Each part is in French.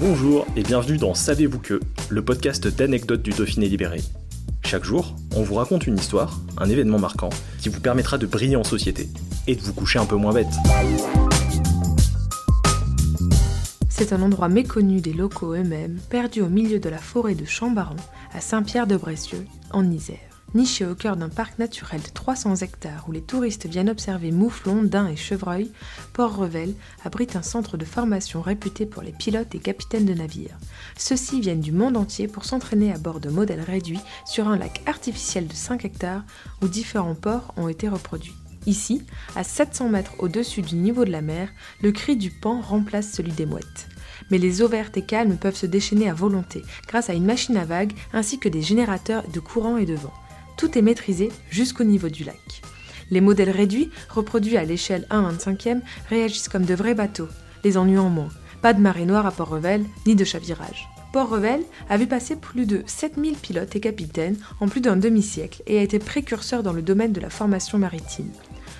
Bonjour et bienvenue dans Savez-vous que, le podcast d'anecdotes du Dauphiné libéré. Chaque jour, on vous raconte une histoire, un événement marquant, qui vous permettra de briller en société et de vous coucher un peu moins bête. C'est un endroit méconnu des locaux eux-mêmes, perdu au milieu de la forêt de Chambaron, à Saint-Pierre-de-Bressieux, en Isère. Niché au cœur d'un parc naturel de 300 hectares où les touristes viennent observer mouflons, daims et chevreuils, Port-Revel abrite un centre de formation réputé pour les pilotes et capitaines de navires. Ceux-ci viennent du monde entier pour s'entraîner à bord de modèles réduits sur un lac artificiel de 5 hectares où différents ports ont été reproduits. Ici, à 700 mètres au-dessus du niveau de la mer, le cri du pan remplace celui des mouettes. Mais les eaux vertes et calmes peuvent se déchaîner à volonté grâce à une machine à vagues ainsi que des générateurs de courant et de vent tout est maîtrisé jusqu'au niveau du lac. Les modèles réduits, reproduits à l'échelle 1,25e, réagissent comme de vrais bateaux, les ennuis en moins. Pas de marée noire à Port-Revel, ni de chavirage. Port-Revel a vu passer plus de 7000 pilotes et capitaines en plus d'un demi-siècle et a été précurseur dans le domaine de la formation maritime.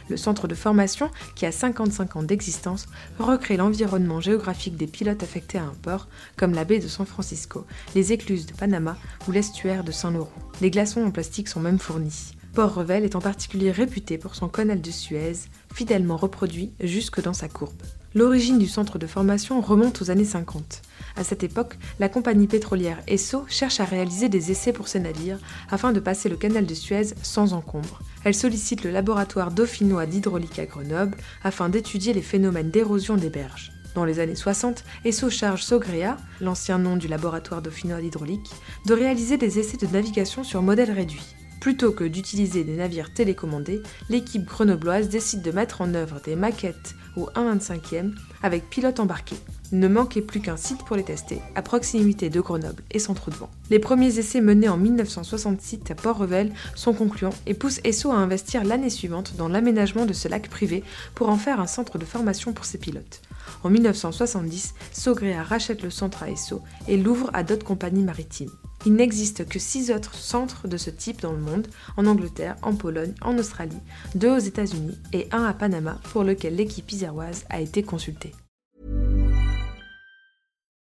Le centre de formation, qui a 55 ans d'existence, recrée l'environnement géographique des pilotes affectés à un port, comme la baie de San Francisco, les écluses de Panama ou l'estuaire de Saint-Laurent. Les glaçons en plastique sont même fournis. Port-Revel est en particulier réputé pour son canal de Suez, fidèlement reproduit jusque dans sa courbe. L'origine du centre de formation remonte aux années 50. À cette époque, la compagnie pétrolière Esso cherche à réaliser des essais pour ses navires afin de passer le canal de Suez sans encombre. Elle sollicite le laboratoire dauphinois d'hydraulique à Grenoble afin d'étudier les phénomènes d'érosion des berges. Dans les années 60, Esso charge Sogrea, l'ancien nom du laboratoire dauphinois d'hydraulique, de réaliser des essais de navigation sur modèle réduit. Plutôt que d'utiliser des navires télécommandés, l'équipe grenobloise décide de mettre en œuvre des maquettes au 1,25e avec pilote embarqué. Il ne manquait plus qu'un site pour les tester, à proximité de Grenoble et sans trop de vent. Les premiers essais menés en 1966 à Port-Revel sont concluants et poussent Esso à investir l'année suivante dans l'aménagement de ce lac privé pour en faire un centre de formation pour ses pilotes. En 1970, Sogrea rachète le centre à Esso et l'ouvre à d'autres compagnies maritimes. Il n'existe que six autres centres de ce type dans le monde, en Angleterre, en Pologne, en Australie, deux aux États-Unis et un à Panama pour lequel l'équipe iséroise a été consultée.